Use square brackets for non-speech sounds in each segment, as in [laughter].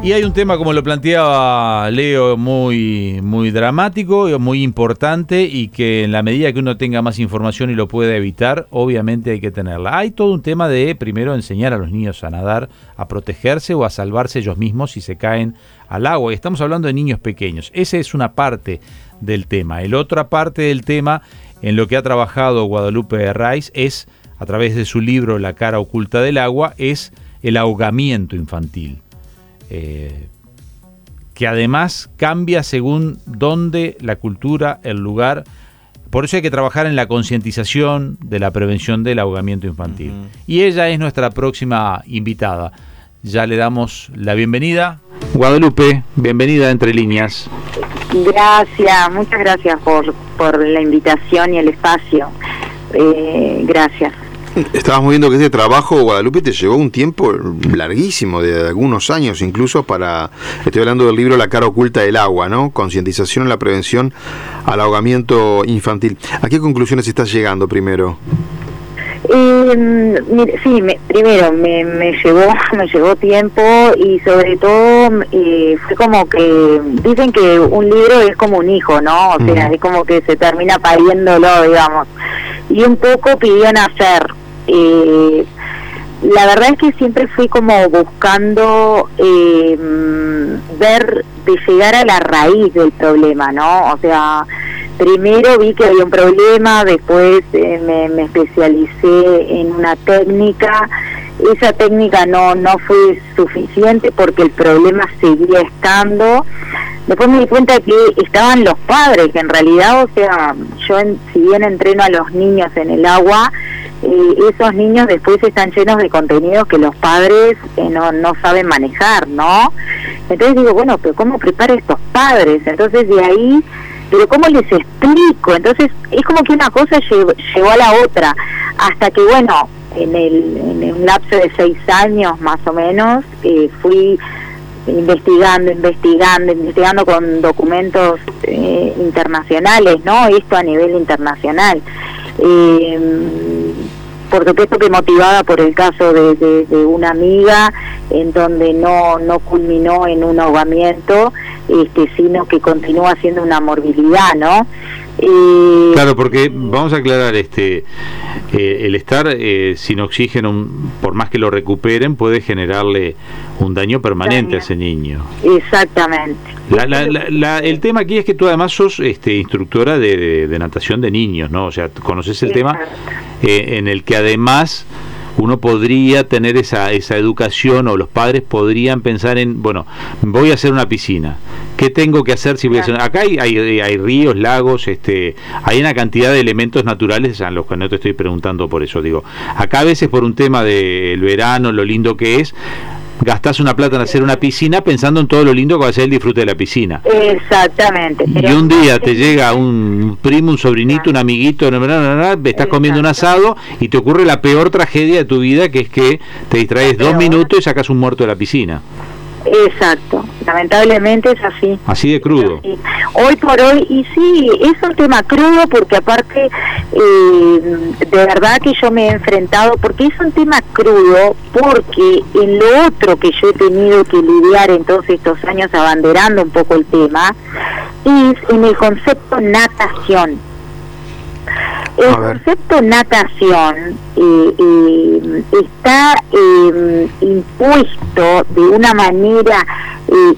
Y hay un tema, como lo planteaba Leo, muy, muy dramático, muy importante y que en la medida que uno tenga más información y lo pueda evitar, obviamente hay que tenerla. Hay todo un tema de primero enseñar a los niños a nadar, a protegerse o a salvarse ellos mismos si se caen al agua. Y estamos hablando de niños pequeños. Esa es una parte del tema. El otra parte del tema en lo que ha trabajado Guadalupe Rice es, a través de su libro La cara oculta del agua, es el ahogamiento infantil. Eh, que además cambia según dónde la cultura, el lugar. Por eso hay que trabajar en la concientización de la prevención del ahogamiento infantil. Y ella es nuestra próxima invitada. Ya le damos la bienvenida. Guadalupe, bienvenida a Entre Líneas. Gracias, muchas gracias por, por la invitación y el espacio. Eh, gracias. Estábamos viendo que este trabajo, Guadalupe, te llevó un tiempo larguísimo, de algunos años incluso, para, estoy hablando del libro La cara oculta del agua, ¿no? Concientización en la prevención al ahogamiento infantil. ¿A qué conclusiones estás llegando primero? Eh, sí, primero me, me llevó [laughs] me llevó tiempo y sobre todo eh, fue como que dicen que un libro es como un hijo, ¿no? O sea, es como que se termina pariéndolo, digamos. Y un poco pidió nacer. Eh, la verdad es que siempre fui como buscando eh, ver de llegar a la raíz del problema, ¿no? O sea, primero vi que había un problema, después eh, me, especialicé en una técnica. Esa técnica no, no fue suficiente porque el problema seguía estando. Después me di cuenta que estaban los padres, que en realidad, o sea, yo si bien entreno a los niños en el agua, eh, esos niños después están llenos de contenidos que los padres eh, no, no saben manejar, ¿no? Entonces digo, bueno, pero ¿cómo prepara estos padres? Entonces de ahí, pero ¿cómo les explico? Entonces es como que una cosa llegó, a la otra, hasta que bueno, en, el, en un lapso de seis años más o menos, eh, fui investigando, investigando, investigando con documentos eh, internacionales, ¿no? Esto a nivel internacional. Eh, por supuesto que motivada por el caso de, una amiga en donde no no culminó en un ahogamiento este sino que continúa siendo una morbilidad no eh, claro porque vamos a aclarar este eh, el estar eh, sin oxígeno por más que lo recuperen puede generarle un daño permanente a ese niño. Exactamente. El tema aquí es que tú además sos este, instructora de, natación de niños no o sea conoces el tema en el que además uno podría tener esa, esa educación o los padres podrían pensar en, bueno, voy a hacer una piscina. ¿Qué tengo que hacer si voy a hacer? Acá hay, hay, ríos, lagos, este, hay una cantidad de elementos naturales a los que no te estoy preguntando por eso. Digo, acá a veces por un tema del verano, lo lindo que es, gastás una plata en hacer una piscina pensando en todo lo lindo que va a ser el disfrute de la piscina. Exactamente. Y un día te llega un primo, un sobrinito, un amiguito, estás comiendo un asado y te ocurre la peor tragedia de tu vida, que es que te distraes dos minutos y sacas un muerto de la piscina. Exacto, lamentablemente es así. Así de crudo. Hoy por hoy, y sí, es un tema crudo porque aparte, eh, de verdad que yo me he enfrentado, porque es un tema crudo, porque en lo otro que yo he tenido que lidiar en todos estos años abanderando un poco el tema, es en el concepto natación. El concepto natación eh, eh, está eh, impuesto de una manera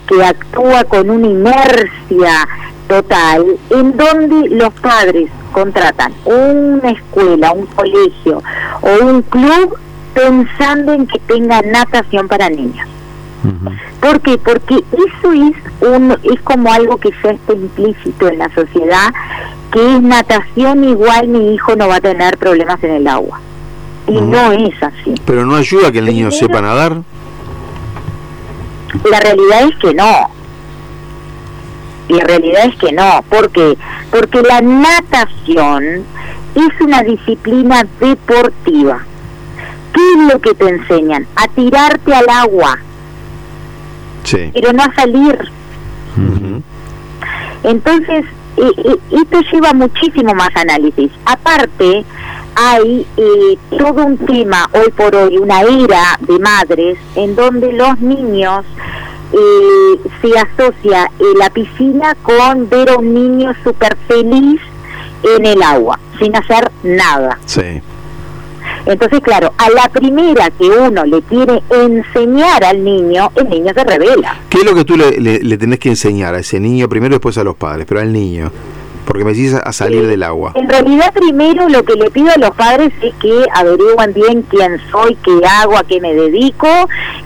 que actúa con una inercia total, en donde los padres contratan una escuela, un colegio o un club pensando en que tenga natación para niños. ¿Por qué? Porque eso es, un, es como algo que ya está implícito en la sociedad que es natación igual mi hijo no va a tener problemas en el agua. Y no es así. Pero no ayuda que el niño sepa nadar. La realidad es que no. La realidad es que no. ¿Por qué? Porque la natación es una disciplina deportiva. ¿Qué es lo que te enseñan? A tirarte al agua. Sí. Pero no a salir. Entonces, y, esto lleva muchísimo más análisis. Aparte, hay eh, todo un tema hoy por hoy, una era de madres en donde los niños eh, se asocia eh, la piscina con ver a un niño súper feliz en el agua, sin hacer nada. Sí. Entonces, claro, a la primera que uno le quiere enseñar al niño, el niño se revela. ¿Qué es lo que tú le, le, tenés que enseñar a ese niño, primero después a los padres, pero al niño? Porque me decís a salir del agua. En realidad, primero lo que le pido a los padres es que averigüen bien quién soy, qué hago, a qué me dedico,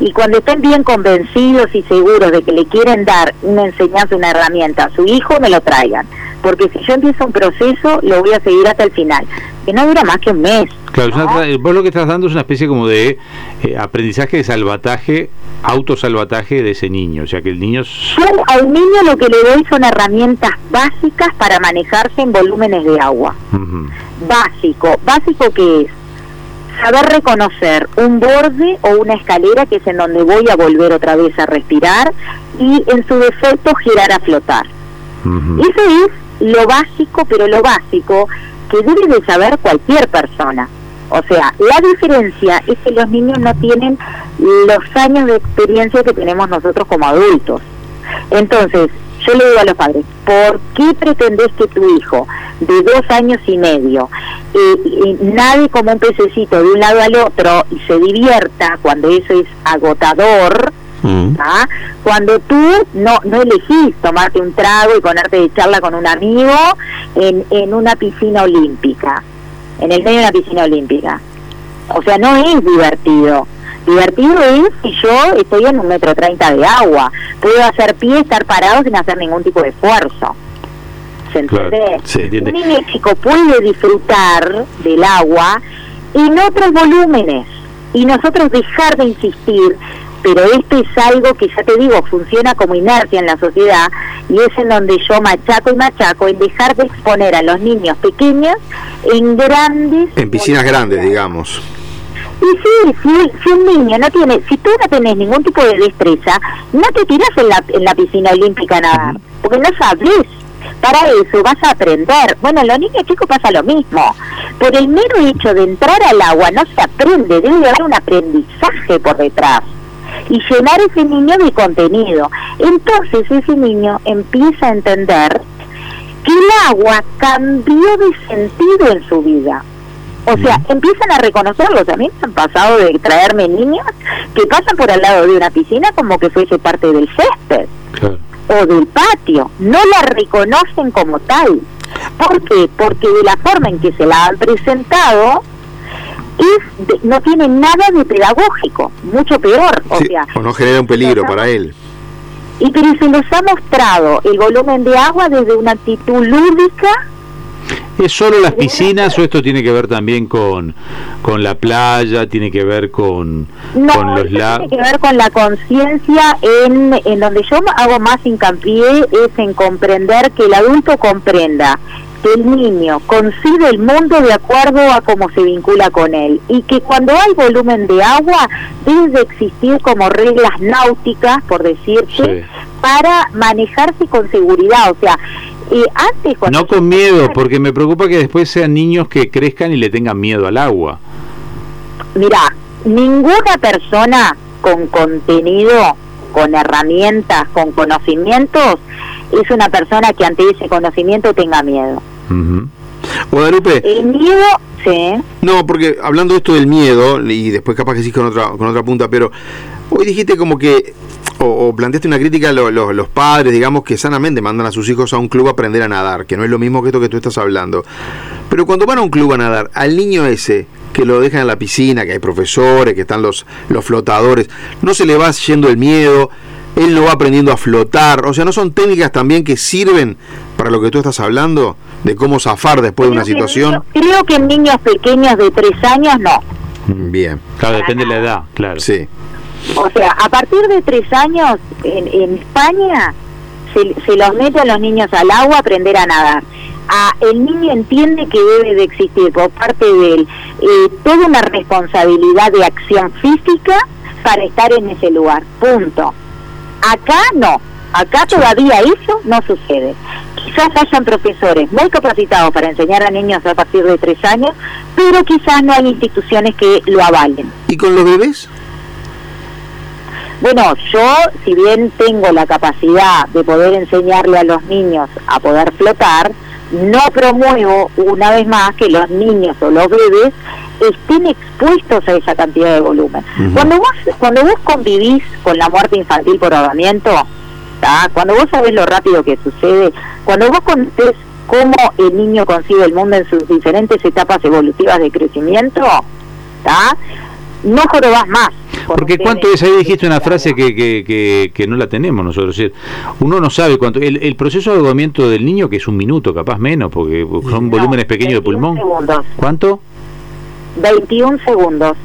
y cuando estén bien convencidos y seguros de que le quieren dar una enseñanza, una herramienta a su hijo, me lo traigan. Porque si yo empiezo un proceso, lo voy a seguir hasta el final, que no dura más que un mes. Claro, vos lo que estás dando es una especie como de eh, aprendizaje de salvataje, autosalvataje de ese niño, o sea que el niño... Yo al niño lo que le doy son herramientas básicas para manejarse en volúmenes de agua. Básico, básico que es saber reconocer un borde o una escalera que es en donde voy a volver otra vez a respirar y en su defecto girar a flotar. Eso es lo básico, pero lo básico que debe de saber cualquier persona. O sea, la diferencia es que los niños no tienen los años de experiencia que tenemos nosotros como adultos. Entonces, yo le digo a los padres, ¿por qué pretendes que tu hijo de dos años y medio eh, nadie como un pececito de un lado al otro y se divierta cuando eso es agotador? Mm. ¿ah? Cuando tú no, no elegís tomarte un trago y ponerte de charla con un amigo en, en una piscina olímpica en el medio de una piscina olímpica. O sea, no es divertido. Divertido es si yo estoy en un metro treinta de agua. Puedo hacer pie, estar parado sin hacer ningún tipo de esfuerzo. ¿Se entiende? Un niño chico puede disfrutar del agua en otros volúmenes y nosotros dejar de insistir pero esto es algo que ya te digo, funciona como inercia en la sociedad y es en donde yo machaco y machaco en dejar de exponer a los niños pequeños en grandes... En piscinas grandes, digamos. Y sí, si, un niño no tiene, si tú no tenés ningún tipo de destreza, no te tiras en la, en la piscina olímpica a nadar, porque no sabes. Para eso vas a aprender. Bueno, los niños chicos pasa lo mismo. Por el mero hecho de entrar al agua no se aprende, debe haber un aprendizaje por detrás y llenar ese niño de contenido. Entonces ese niño empieza a entender que el agua cambió de sentido en su vida. O sea, empiezan a reconocerlo. También han pasado de traerme niños que pasan por al lado de una piscina como que fuese parte del césped o del patio. No la reconocen como tal. ¿Por qué? Porque de la forma en que se la han presentado, no tiene nada de pedagógico, mucho peor. O, sea, o no genera un peligro para él. Y pero se nos ha mostrado el volumen de agua desde una actitud lúdica. ¿Es solo las piscinas o esto tiene que ver también con, con la playa, tiene que ver con, con los lagos? Tiene que ver con la conciencia en, en donde yo hago más hincapié es en comprender que el adulto comprenda el niño concibe el mundo de acuerdo a cómo se vincula con él y que cuando hay volumen de agua debe existir como reglas náuticas, por decirse, para manejarse con seguridad. O sea, eh, antes No con miedo, porque me preocupa que después sean niños que crezcan y le tengan miedo al agua. Mira, ninguna persona con contenido, con herramientas, con conocimientos, es una persona que ante ese conocimiento tenga miedo. Guadalupe. El miedo, sí. No, porque hablando de esto del miedo, y después capaz que sí con otra, con otra punta, pero hoy dijiste como que, o, planteaste una crítica a los padres, digamos, que sanamente mandan a sus hijos a un club a aprender a nadar, que no es lo mismo que esto que tú estás hablando. Pero cuando van a un club a nadar, al niño ese, que lo dejan en la piscina, que hay profesores, que están los, los flotadores, no se le va yendo el miedo, él lo va aprendiendo a flotar, o sea, ¿no son técnicas también que sirven para lo que tú estás hablando? De cómo zafar después de una situación. creo que en niños pequeños de tres años no. Bien. Claro, depende de la edad, claro. Sí. O sea, a partir de tres años en, en España se, se, los mete a los niños al agua a aprender a nadar. A, el niño entiende que debe de existir por parte de él eh, toda una responsabilidad de acción física para estar en ese lugar. Punto. Acá no. Acá todavía eso no sucede. quizás hayan profesores muy capacitados para enseñar a niños a partir de tres años, pero quizás no hay instituciones que lo avalen. ¿Y con los bebés? Bueno, yo, si bien tengo la capacidad de poder enseñarle a los niños a poder flotar, no promuevo una vez más que los niños o los bebés estén expuestos a esa cantidad de volumen. Cuando vos cuando vos convivís con la muerte infantil por ahogamiento, cuando vos sabés lo rápido que sucede, cuando vos conoces cómo el niño concibe el mundo en sus diferentes etapas evolutivas de crecimiento, no jorobás más. Porque cuánto es, ahí dijiste una frase que, que, que, no la tenemos nosotros. uno no sabe cuánto. El, proceso de ahogamiento del niño, que es un minuto, capaz menos, porque son volúmenes pequeños de pulmón. Segundos. ¿Cuánto? 21 segundos.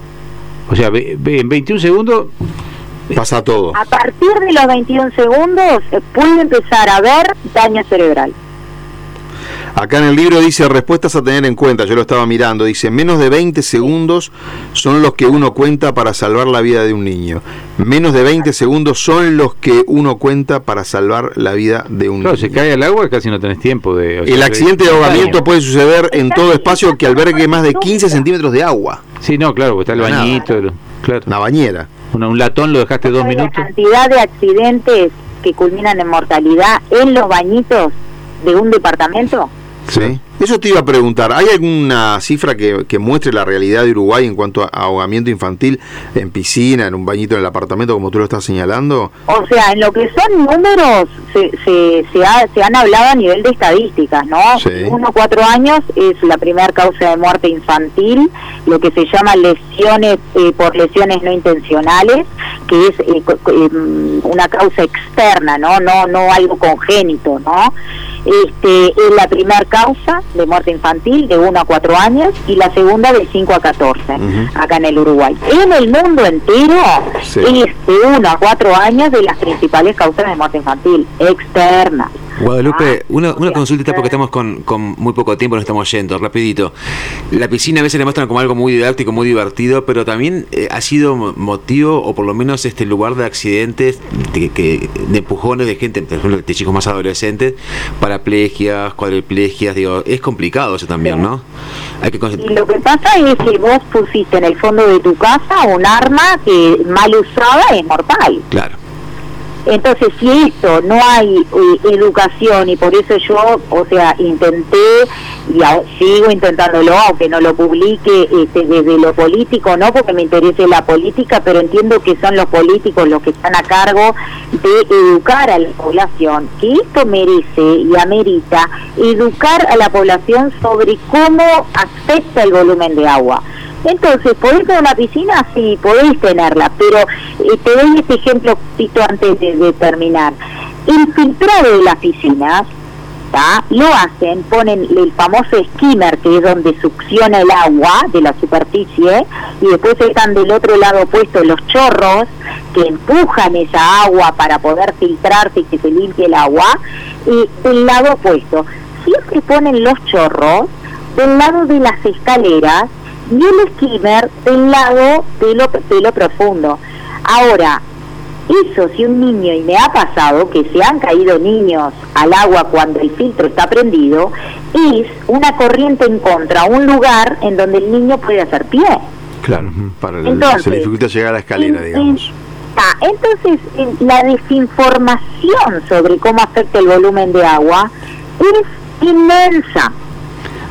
O sea, en 21 segundos pasa todo. A partir de los 21 segundos eh, puede empezar a ver daño cerebral. Acá en el libro dice respuestas a tener en cuenta, yo lo estaba mirando, dice menos de 20 segundos son los que uno cuenta para salvar la vida de un niño. Menos de 20 segundos son los que uno cuenta para salvar la vida de un claro, niño. se cae al agua casi no tenés tiempo de... el accidente de ahogamiento puede suceder en todo espacio que albergue más de 15 centímetros de agua. Sí, no, claro, porque está el bañito, claro. Una bañera. un latón lo dejaste dos minutos. La cantidad de accidentes que culminan en mortalidad en los bañitos de un departamento Sí. Eso te iba a preguntar, ¿hay alguna cifra que, muestre la realidad de Uruguay en cuanto a ahogamiento infantil en piscina, en un bañito en el apartamento, como tú lo estás señalando? O sea, en lo que son números, se, se, se, han hablado a nivel de estadísticas, ¿no? Uno cuatro años es la primera causa de muerte infantil, lo que se llama lesiones eh, por lesiones no intencionales, que es eh, eh, una causa externa, ¿no? No, no algo congénito, ¿no? Este, es la primera causa de muerte infantil de 1 a 4 años y la segunda de 5 a 14 acá en el Uruguay. En el mundo entero es de 1 a 4 años de las principales causas de muerte infantil externa. Guadalupe, ah, una, una consultita porque estamos con, con, muy poco tiempo, nos estamos yendo, rapidito. La piscina a veces le muestran como algo muy didáctico, muy divertido, pero también eh, ha sido motivo, o por lo menos este lugar de accidentes, de, que, de empujones de gente, por ejemplo, de chicos más adolescentes, paraplegias, cuadriplegias, digo, es complicado eso también, ¿no? Hay que lo que pasa es que vos pusiste en el fondo de tu casa un arma que mal usada es mortal. Claro. Entonces, si esto no hay eh, educación y por eso yo, o sea, intenté y sigo intentándolo, aunque no lo publique este, desde lo político, no porque me interese la política, pero entiendo que son los políticos los que están a cargo de educar a la población, que esto merece y amerita educar a la población sobre cómo afecta el volumen de agua. Entonces, ¿podés tener una piscina? Sí, podéis tenerla, pero eh, te doy este ejemplo antes de, terminar. El filtrado de las piscinas lo hacen, ponen el famoso skimmer, que es donde succiona el agua de la superficie, y después están del otro lado puestos los chorros que empujan esa agua para poder filtrarse y que se limpie el agua, y del lado opuesto. Siempre ponen los chorros del lado de las escaleras y el skimmer del lado de lo, de lo profundo. Ahora, eso si un niño, y me ha pasado que se han caído niños al agua cuando el filtro está prendido, es una corriente en contra, un lugar en donde el niño puede hacer pie. Claro, para entonces, se dificulta llegar a la escalera, digamos. entonces, la desinformación sobre cómo afecta el volumen de agua es inmensa.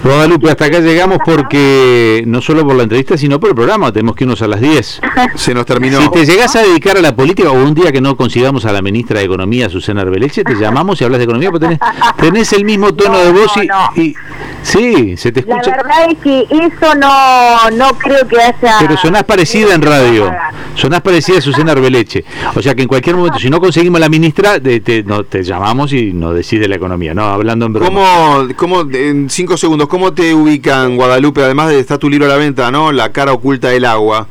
Guadalupe, hasta acá llegamos porque no solo por la entrevista, sino por el programa. Tenemos que irnos a las 10. [laughs] Se nos terminó. Si te llegas a dedicar a la política o un día que no consigamos a la ministra de Economía, Susana Arbeleche, te [laughs] llamamos y hablas de economía, porque tenés, el mismo tono de voz y, Sí, se te escucha. La verdad es que eso no, no creo que haya. Pero sonás parecida en radio. Sonás parecida a Susana Arbeleche. O sea que en cualquier momento, si no conseguimos la ministra, te, no, te llamamos y nos decide la economía. No, hablando en broma. ¿Cómo, cómo, en cinco segundos, cómo te ubican, Guadalupe? Además de está tu libro a la venta, ¿no? La cara oculta del agua.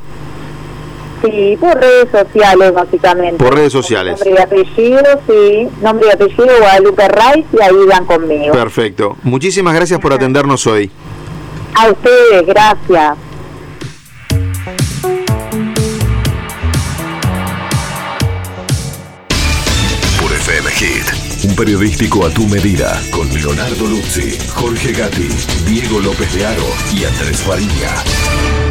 Sí, por redes sociales, básicamente. Por redes sociales. Nombre y apellido, sí. Nombre y apellido, Guadalupe Rice, y ahí van conmigo. Perfecto. Muchísimas gracias por atendernos hoy. A ustedes, gracias. Por FM Hit periodístico a tu medida con Leonardo Luzzi, Jorge Gatti, Diego López de Aro y Andrés Fariña.